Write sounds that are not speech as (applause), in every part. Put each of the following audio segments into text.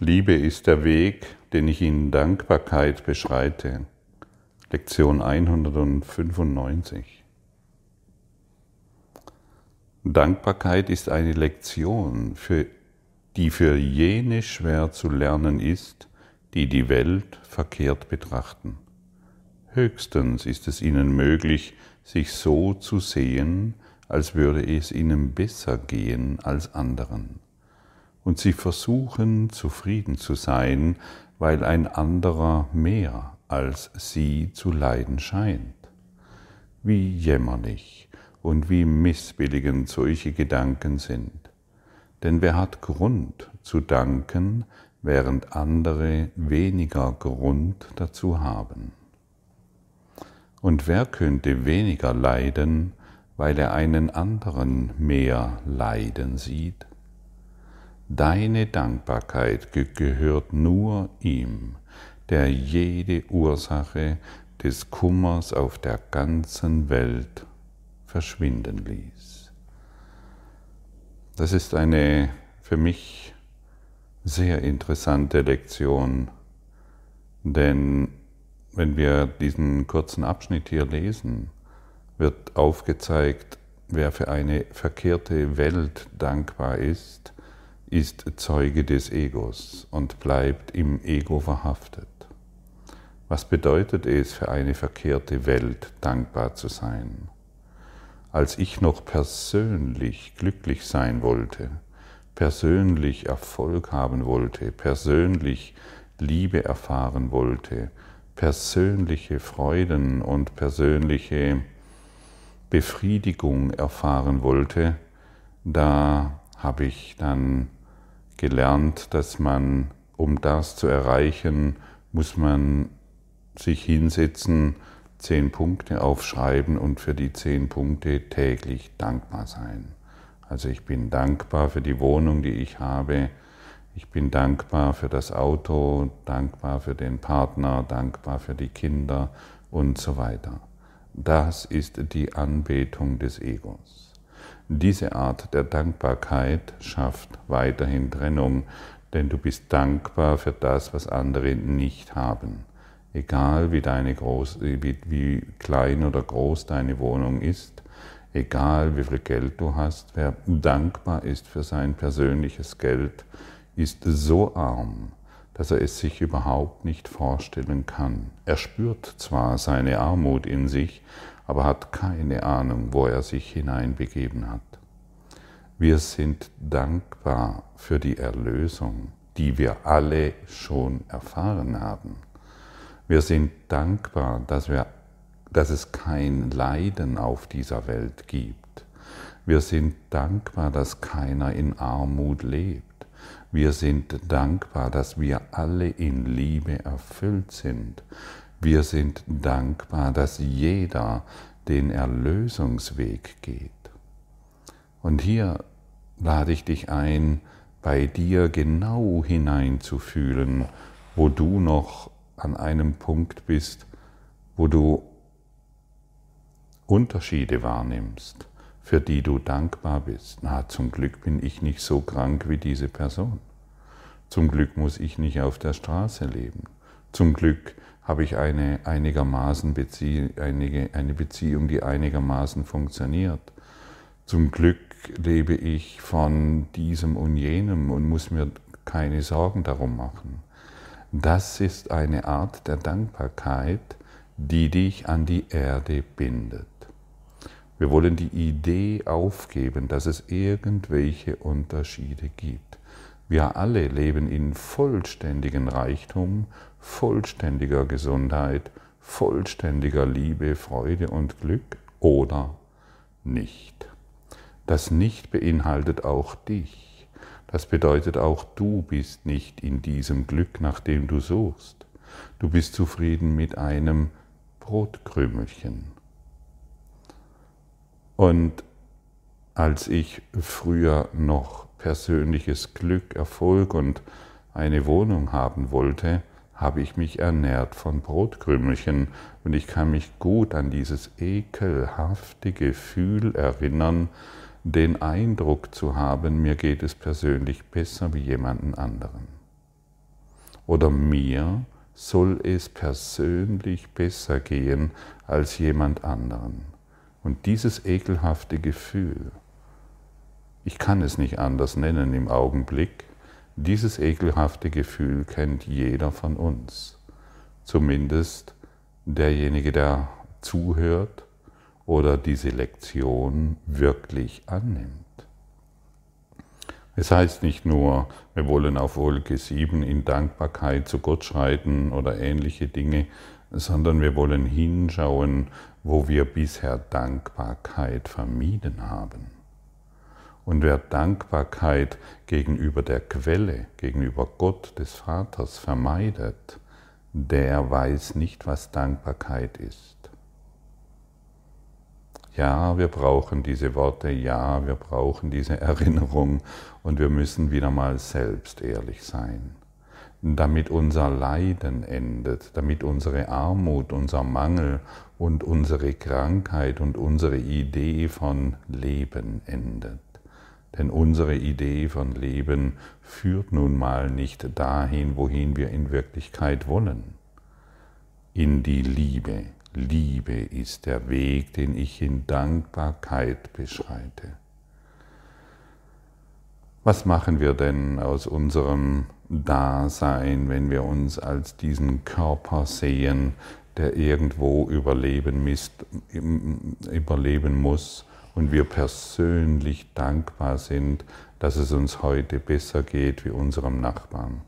Liebe ist der Weg, den ich in Dankbarkeit beschreite. Lektion 195. Dankbarkeit ist eine Lektion, für, die für jene schwer zu lernen ist, die die Welt verkehrt betrachten. Höchstens ist es ihnen möglich, sich so zu sehen, als würde es ihnen besser gehen als anderen und sie versuchen zufrieden zu sein, weil ein anderer mehr als sie zu leiden scheint. Wie jämmerlich und wie missbilligend solche Gedanken sind. Denn wer hat Grund zu danken, während andere weniger Grund dazu haben? Und wer könnte weniger leiden, weil er einen anderen mehr leiden sieht? Deine Dankbarkeit gehört nur ihm, der jede Ursache des Kummers auf der ganzen Welt verschwinden ließ. Das ist eine für mich sehr interessante Lektion, denn wenn wir diesen kurzen Abschnitt hier lesen, wird aufgezeigt, wer für eine verkehrte Welt dankbar ist, ist Zeuge des Egos und bleibt im Ego verhaftet. Was bedeutet es für eine verkehrte Welt, dankbar zu sein? Als ich noch persönlich glücklich sein wollte, persönlich Erfolg haben wollte, persönlich Liebe erfahren wollte, persönliche Freuden und persönliche Befriedigung erfahren wollte, da habe ich dann gelernt, dass man, um das zu erreichen, muss man sich hinsetzen, zehn Punkte aufschreiben und für die zehn Punkte täglich dankbar sein. Also ich bin dankbar für die Wohnung, die ich habe. Ich bin dankbar für das Auto, dankbar für den Partner, dankbar für die Kinder und so weiter. Das ist die Anbetung des Egos. Diese Art der Dankbarkeit schafft weiterhin Trennung, denn du bist dankbar für das, was andere nicht haben. Egal wie, deine groß, wie, wie klein oder groß deine Wohnung ist, egal wie viel Geld du hast, wer dankbar ist für sein persönliches Geld, ist so arm, dass er es sich überhaupt nicht vorstellen kann. Er spürt zwar seine Armut in sich, aber hat keine Ahnung, wo er sich hineinbegeben hat. Wir sind dankbar für die Erlösung, die wir alle schon erfahren haben. Wir sind dankbar, dass, wir, dass es kein Leiden auf dieser Welt gibt. Wir sind dankbar, dass keiner in Armut lebt. Wir sind dankbar, dass wir alle in Liebe erfüllt sind. Wir sind dankbar, dass jeder den Erlösungsweg geht. Und hier lade ich dich ein, bei dir genau hineinzufühlen, wo du noch an einem Punkt bist, wo du Unterschiede wahrnimmst, für die du dankbar bist. Na, zum Glück bin ich nicht so krank wie diese Person. Zum Glück muss ich nicht auf der Straße leben. Zum Glück habe ich eine, einigermaßen Bezie einige, eine Beziehung, die einigermaßen funktioniert. Zum Glück lebe ich von diesem und jenem und muss mir keine Sorgen darum machen. Das ist eine Art der Dankbarkeit, die dich an die Erde bindet. Wir wollen die Idee aufgeben, dass es irgendwelche Unterschiede gibt. Wir alle leben in vollständigen Reichtum, vollständiger Gesundheit, vollständiger Liebe, Freude und Glück oder nicht. Das Nicht beinhaltet auch dich. Das bedeutet auch, du bist nicht in diesem Glück, nach dem du suchst. Du bist zufrieden mit einem Brotkrümelchen. Und als ich früher noch persönliches Glück, Erfolg und eine Wohnung haben wollte, habe ich mich ernährt von Brotkrümelchen und ich kann mich gut an dieses ekelhafte Gefühl erinnern, den Eindruck zu haben, mir geht es persönlich besser wie jemanden anderen. oder mir soll es persönlich besser gehen als jemand anderen. Und dieses ekelhafte Gefühl, ich kann es nicht anders nennen im Augenblick, dieses ekelhafte Gefühl kennt jeder von uns, zumindest derjenige, der zuhört oder diese Lektion wirklich annimmt. Es heißt nicht nur, wir wollen auf Wolke 7 in Dankbarkeit zu Gott schreiten oder ähnliche Dinge, sondern wir wollen hinschauen, wo wir bisher Dankbarkeit vermieden haben. Und wer Dankbarkeit gegenüber der Quelle, gegenüber Gott des Vaters vermeidet, der weiß nicht, was Dankbarkeit ist. Ja, wir brauchen diese Worte, ja, wir brauchen diese (laughs) Erinnerung und wir müssen wieder mal selbst ehrlich sein, damit unser Leiden endet, damit unsere Armut, unser Mangel und unsere Krankheit und unsere Idee von Leben endet. Denn unsere Idee von Leben führt nun mal nicht dahin, wohin wir in Wirklichkeit wollen, in die Liebe, Liebe ist der Weg, den ich in Dankbarkeit beschreite. Was machen wir denn aus unserem Dasein, wenn wir uns als diesen Körper sehen, der irgendwo überleben, misst, überleben muss und wir persönlich dankbar sind, dass es uns heute besser geht wie unserem Nachbarn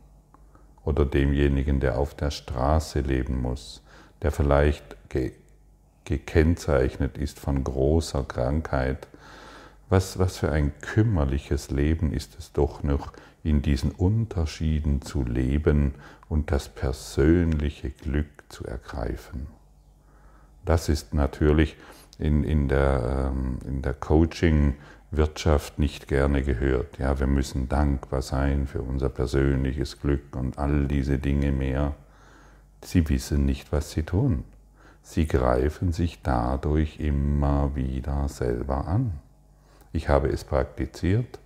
oder demjenigen, der auf der Straße leben muss, der vielleicht ge gekennzeichnet ist von großer Krankheit. Was, was für ein kümmerliches Leben ist es doch noch, in diesen Unterschieden zu leben und das persönliche Glück zu ergreifen. Das ist natürlich in, in der, ähm, in der Coaching-Wirtschaft nicht gerne gehört. Ja, wir müssen dankbar sein für unser persönliches Glück und all diese Dinge mehr. Sie wissen nicht, was sie tun. Sie greifen sich dadurch immer wieder selber an. Ich habe es praktiziert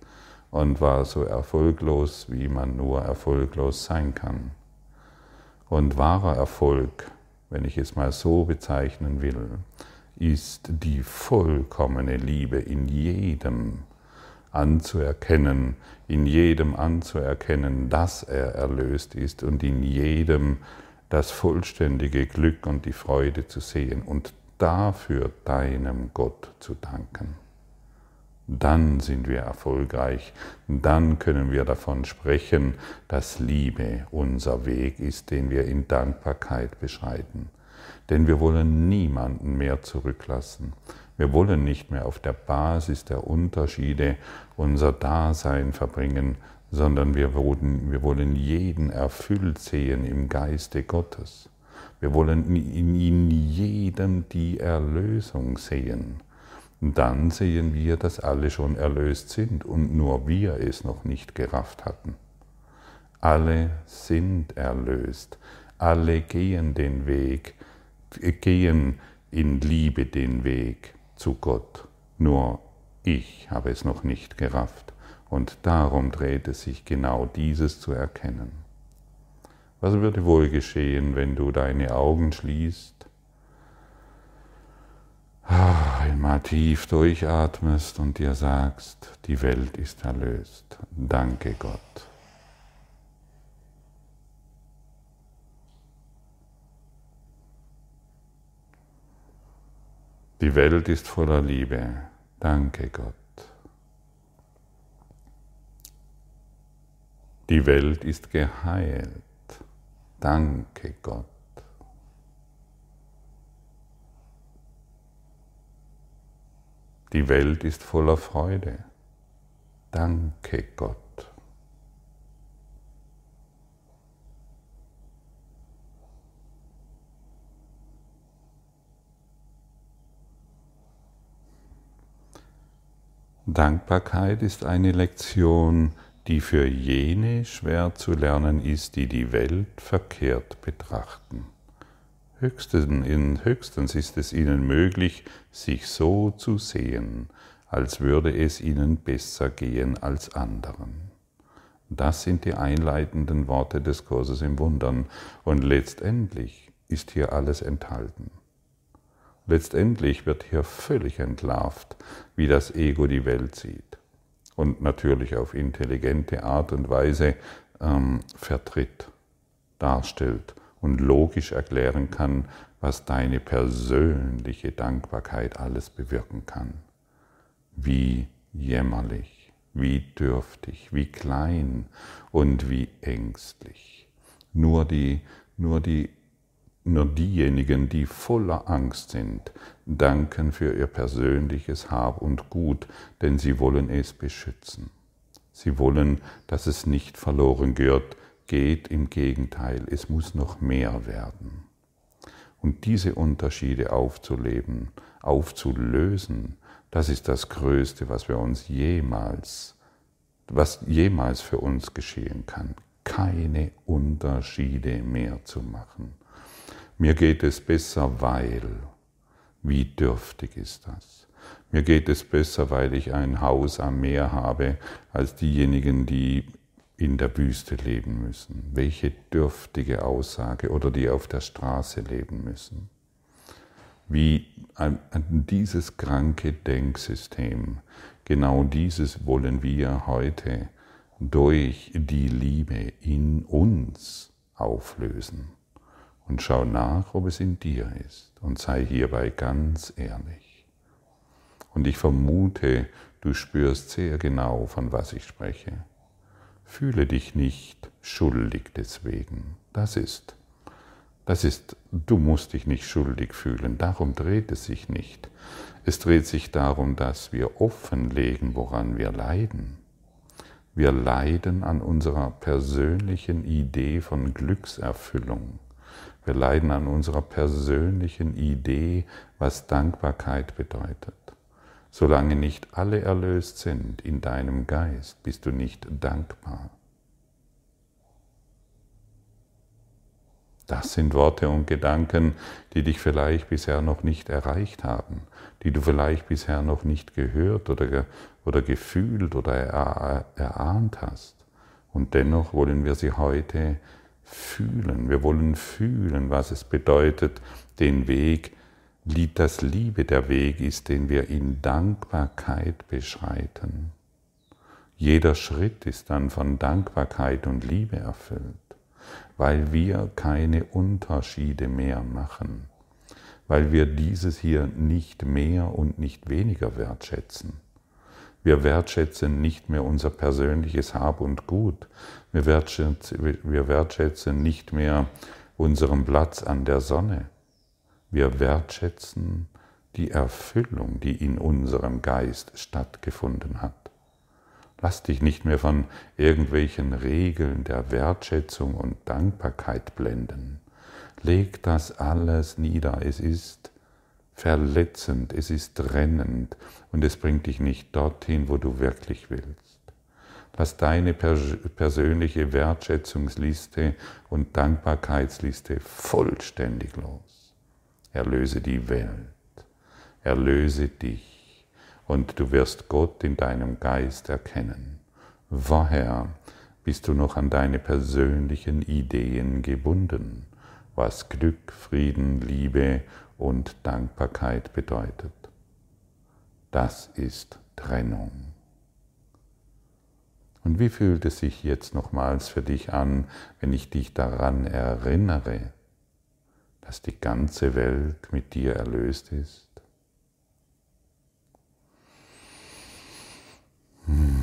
und war so erfolglos, wie man nur erfolglos sein kann. Und wahrer Erfolg, wenn ich es mal so bezeichnen will, ist die vollkommene Liebe in jedem anzuerkennen, in jedem anzuerkennen, dass er erlöst ist und in jedem das vollständige Glück und die Freude zu sehen und dafür deinem Gott zu danken. Dann sind wir erfolgreich, dann können wir davon sprechen, dass Liebe unser Weg ist, den wir in Dankbarkeit beschreiten. Denn wir wollen niemanden mehr zurücklassen. Wir wollen nicht mehr auf der Basis der Unterschiede unser Dasein verbringen, sondern wir wollen, wir wollen jeden erfüllt sehen im Geiste Gottes. Wir wollen in jedem die Erlösung sehen. Und dann sehen wir, dass alle schon erlöst sind und nur wir es noch nicht gerafft hatten. Alle sind erlöst, alle gehen den Weg, gehen in Liebe den Weg zu Gott. Nur ich habe es noch nicht gerafft. Und darum dreht es sich genau dieses zu erkennen. Was würde wohl geschehen, wenn du deine Augen schließt, einmal tief durchatmest und dir sagst, die Welt ist erlöst. Danke Gott. Die Welt ist voller Liebe. Danke Gott. Die Welt ist geheilt. Danke Gott. Die Welt ist voller Freude. Danke Gott. Dankbarkeit ist eine Lektion, die für jene schwer zu lernen ist, die die Welt verkehrt betrachten. Höchstens ist es ihnen möglich, sich so zu sehen, als würde es ihnen besser gehen als anderen. Das sind die einleitenden Worte des Kurses im Wundern. Und letztendlich ist hier alles enthalten. Letztendlich wird hier völlig entlarvt, wie das Ego die Welt sieht und natürlich auf intelligente Art und Weise ähm, vertritt, darstellt und logisch erklären kann, was deine persönliche Dankbarkeit alles bewirken kann. Wie jämmerlich, wie dürftig, wie klein und wie ängstlich. Nur die, nur die nur diejenigen, die voller Angst sind, danken für ihr persönliches Hab und Gut, denn sie wollen es beschützen. Sie wollen, dass es nicht verloren geht, geht im Gegenteil, es muss noch mehr werden. Und diese Unterschiede aufzuleben, aufzulösen, das ist das Größte, was wir uns jemals, was jemals für uns geschehen kann. Keine Unterschiede mehr zu machen mir geht es besser, weil. Wie dürftig ist das? Mir geht es besser, weil ich ein Haus am Meer habe, als diejenigen, die in der Wüste leben müssen. Welche dürftige Aussage oder die auf der Straße leben müssen. Wie an dieses kranke Denksystem, genau dieses wollen wir heute durch die Liebe in uns auflösen und schau nach, ob es in dir ist und sei hierbei ganz ehrlich. Und ich vermute, du spürst sehr genau, von was ich spreche. Fühle dich nicht schuldig deswegen. Das ist, das ist, du musst dich nicht schuldig fühlen. Darum dreht es sich nicht. Es dreht sich darum, dass wir offenlegen, woran wir leiden. Wir leiden an unserer persönlichen Idee von Glückserfüllung. Wir leiden an unserer persönlichen Idee, was Dankbarkeit bedeutet. Solange nicht alle erlöst sind in deinem Geist, bist du nicht dankbar. Das sind Worte und Gedanken, die dich vielleicht bisher noch nicht erreicht haben, die du vielleicht bisher noch nicht gehört oder, oder gefühlt oder erahnt hast. Und dennoch wollen wir sie heute fühlen. Wir wollen fühlen, was es bedeutet, den Weg, das Liebe der Weg ist, den wir in Dankbarkeit beschreiten. Jeder Schritt ist dann von Dankbarkeit und Liebe erfüllt, weil wir keine Unterschiede mehr machen, weil wir dieses hier nicht mehr und nicht weniger wertschätzen. Wir wertschätzen nicht mehr unser persönliches Hab und Gut. Wir wertschätzen, wir wertschätzen nicht mehr unseren Platz an der Sonne. Wir wertschätzen die Erfüllung, die in unserem Geist stattgefunden hat. Lass dich nicht mehr von irgendwelchen Regeln der Wertschätzung und Dankbarkeit blenden. Leg das alles nieder. Es ist verletzend, es ist trennend und es bringt dich nicht dorthin, wo du wirklich willst. Lass deine persönliche Wertschätzungsliste und Dankbarkeitsliste vollständig los. Erlöse die Welt, erlöse dich und du wirst Gott in deinem Geist erkennen. Woher bist du noch an deine persönlichen Ideen gebunden, was Glück, Frieden, Liebe und Dankbarkeit bedeutet. Das ist Trennung. Und wie fühlt es sich jetzt nochmals für dich an, wenn ich dich daran erinnere, dass die ganze Welt mit dir erlöst ist? Hmm.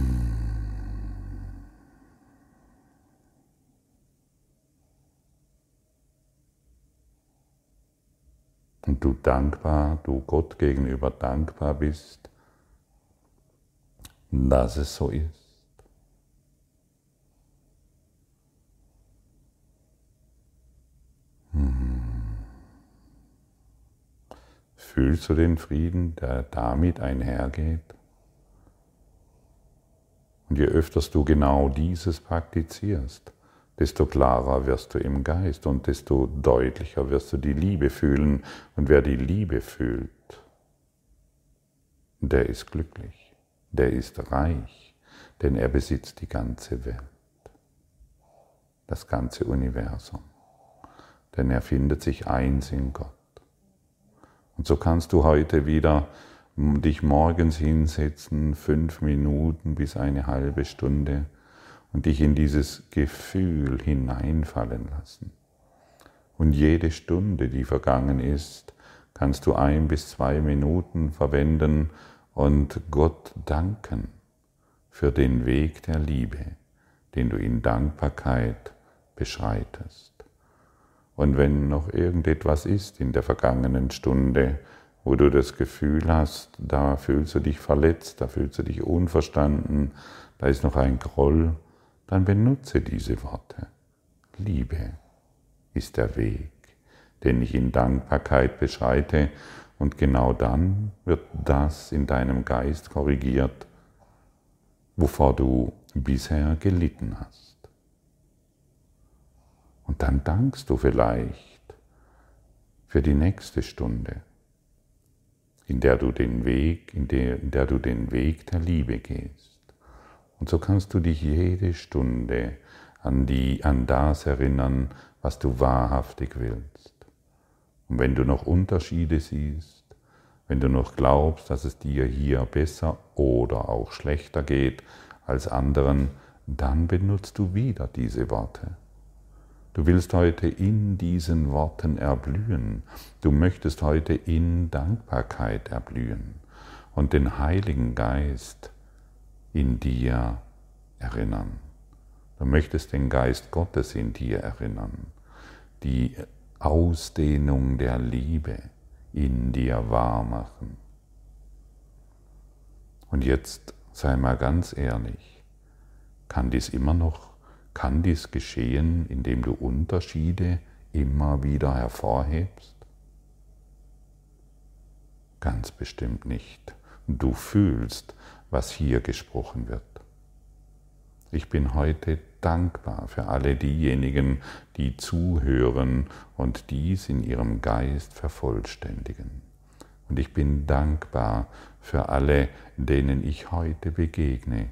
Und du dankbar, du Gott gegenüber dankbar bist, dass es so ist. Mhm. Fühlst du den Frieden, der damit einhergeht? Und je öfter du genau dieses praktizierst, desto klarer wirst du im Geist und desto deutlicher wirst du die Liebe fühlen. Und wer die Liebe fühlt, der ist glücklich, der ist reich, denn er besitzt die ganze Welt. das ganze Universum. Denn er findet sich eins in Gott. Und so kannst du heute wieder dich morgens hinsetzen, fünf Minuten bis eine halbe Stunde und dich in dieses Gefühl hineinfallen lassen. Und jede Stunde, die vergangen ist, kannst du ein bis zwei Minuten verwenden und Gott danken für den Weg der Liebe, den du in Dankbarkeit beschreitest. Und wenn noch irgendetwas ist in der vergangenen Stunde, wo du das Gefühl hast, da fühlst du dich verletzt, da fühlst du dich unverstanden, da ist noch ein Groll, dann benutze diese Worte. Liebe ist der Weg, den ich in Dankbarkeit beschreite, und genau dann wird das in deinem Geist korrigiert, wovor du bisher gelitten hast. Und dann dankst du vielleicht für die nächste Stunde, in der du den Weg, in der, in der du den Weg der Liebe gehst. Und so kannst du dich jede Stunde an, die, an das erinnern, was du wahrhaftig willst. Und wenn du noch Unterschiede siehst, wenn du noch glaubst, dass es dir hier besser oder auch schlechter geht als anderen, dann benutzt du wieder diese Worte. Du willst heute in diesen Worten erblühen. Du möchtest heute in Dankbarkeit erblühen und den Heiligen Geist in dir erinnern. Du möchtest den Geist Gottes in dir erinnern, die Ausdehnung der Liebe in dir wahr machen. Und jetzt sei mal ganz ehrlich, kann dies immer noch kann dies geschehen, indem du Unterschiede immer wieder hervorhebst? Ganz bestimmt nicht. Du fühlst, was hier gesprochen wird. Ich bin heute dankbar für alle diejenigen, die zuhören und dies in ihrem Geist vervollständigen. Und ich bin dankbar für alle, denen ich heute begegne,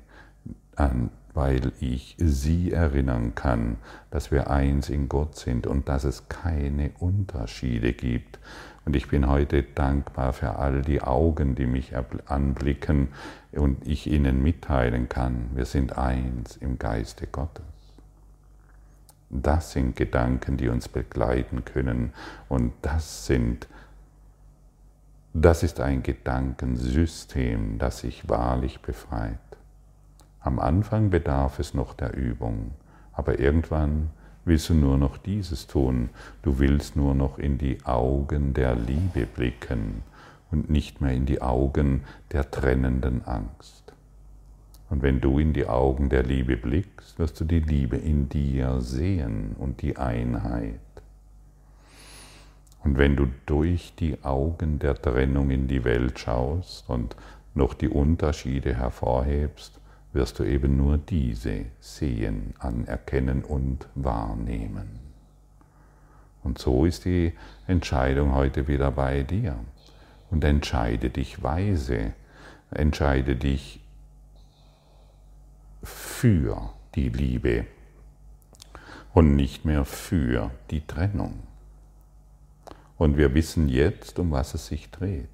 an weil ich sie erinnern kann, dass wir eins in Gott sind und dass es keine Unterschiede gibt. Und ich bin heute dankbar für all die Augen, die mich anblicken und ich ihnen mitteilen kann, wir sind eins im Geiste Gottes. Das sind Gedanken, die uns begleiten können und das sind das ist ein Gedankensystem, das sich wahrlich befreit. Am Anfang bedarf es noch der Übung, aber irgendwann willst du nur noch dieses tun, du willst nur noch in die Augen der Liebe blicken und nicht mehr in die Augen der trennenden Angst. Und wenn du in die Augen der Liebe blickst, wirst du die Liebe in dir sehen und die Einheit. Und wenn du durch die Augen der Trennung in die Welt schaust und noch die Unterschiede hervorhebst, wirst du eben nur diese sehen, anerkennen und wahrnehmen. Und so ist die Entscheidung heute wieder bei dir. Und entscheide dich weise, entscheide dich für die Liebe und nicht mehr für die Trennung. Und wir wissen jetzt, um was es sich dreht.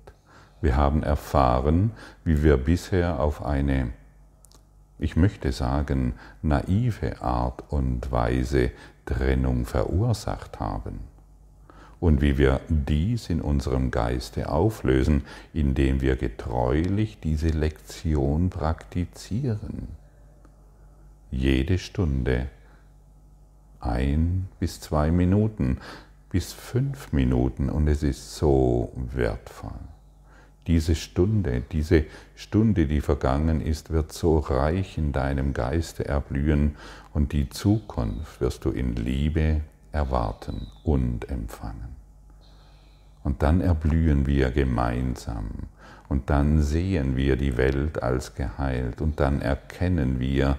Wir haben erfahren, wie wir bisher auf eine ich möchte sagen, naive Art und Weise Trennung verursacht haben. Und wie wir dies in unserem Geiste auflösen, indem wir getreulich diese Lektion praktizieren. Jede Stunde ein bis zwei Minuten bis fünf Minuten und es ist so wertvoll diese Stunde, diese Stunde, die vergangen ist, wird so reich in deinem Geiste erblühen und die Zukunft wirst du in Liebe erwarten und empfangen. Und dann erblühen wir gemeinsam und dann sehen wir die Welt als geheilt und dann erkennen wir,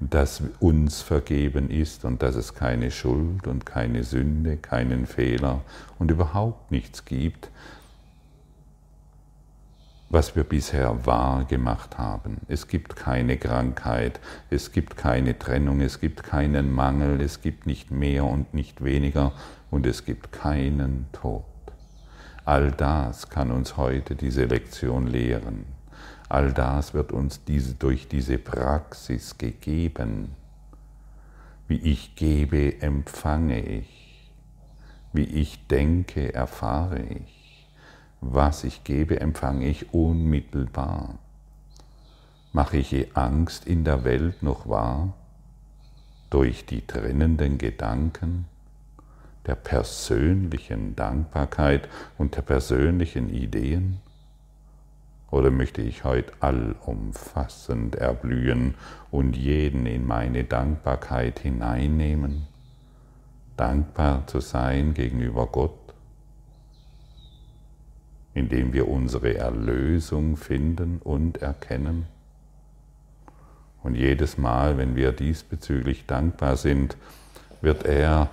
dass uns vergeben ist und dass es keine Schuld und keine Sünde, keinen Fehler und überhaupt nichts gibt, was wir bisher wahr gemacht haben. Es gibt keine Krankheit, es gibt keine Trennung, es gibt keinen Mangel, es gibt nicht mehr und nicht weniger und es gibt keinen Tod. All das kann uns heute diese Lektion lehren. All das wird uns diese, durch diese Praxis gegeben. Wie ich gebe, empfange ich. Wie ich denke, erfahre ich. Was ich gebe, empfange ich unmittelbar. Mache ich je Angst in der Welt noch wahr? Durch die trennenden Gedanken der persönlichen Dankbarkeit und der persönlichen Ideen? Oder möchte ich heute allumfassend erblühen und jeden in meine Dankbarkeit hineinnehmen? Dankbar zu sein gegenüber Gott, indem wir unsere Erlösung finden und erkennen. Und jedes Mal, wenn wir diesbezüglich dankbar sind, wird er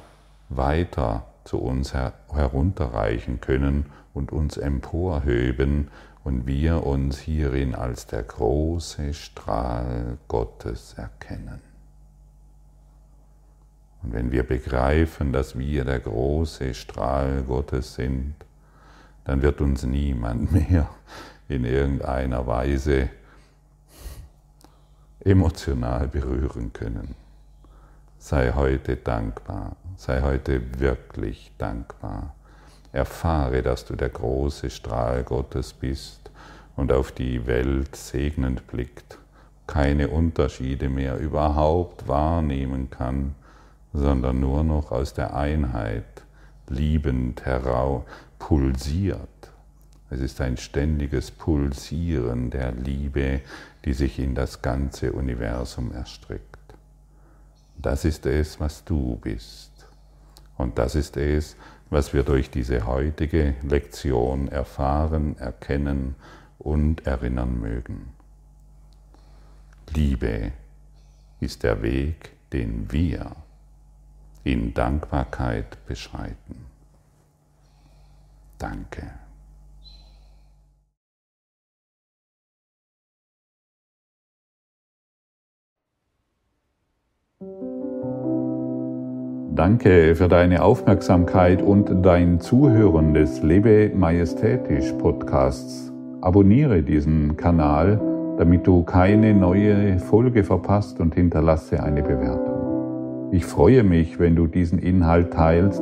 weiter zu uns herunterreichen können und uns emporhöben und wir uns hierin als der große Strahl Gottes erkennen. Und wenn wir begreifen, dass wir der große Strahl Gottes sind, dann wird uns niemand (laughs) mehr in irgendeiner Weise emotional berühren können. Sei heute dankbar, sei heute wirklich dankbar. Erfahre, dass du der große Strahl Gottes bist und auf die Welt segnend blickt, keine Unterschiede mehr überhaupt wahrnehmen kann, sondern nur noch aus der Einheit liebend heraus pulsiert. Es ist ein ständiges Pulsieren der Liebe, die sich in das ganze Universum erstreckt. Das ist es, was du bist. Und das ist es, was wir durch diese heutige Lektion erfahren, erkennen und erinnern mögen. Liebe ist der Weg, den wir in Dankbarkeit beschreiten. Danke. Danke für deine Aufmerksamkeit und dein Zuhören des Lebe Majestätisch Podcasts. Abonniere diesen Kanal, damit du keine neue Folge verpasst und hinterlasse eine Bewertung. Ich freue mich, wenn du diesen Inhalt teilst,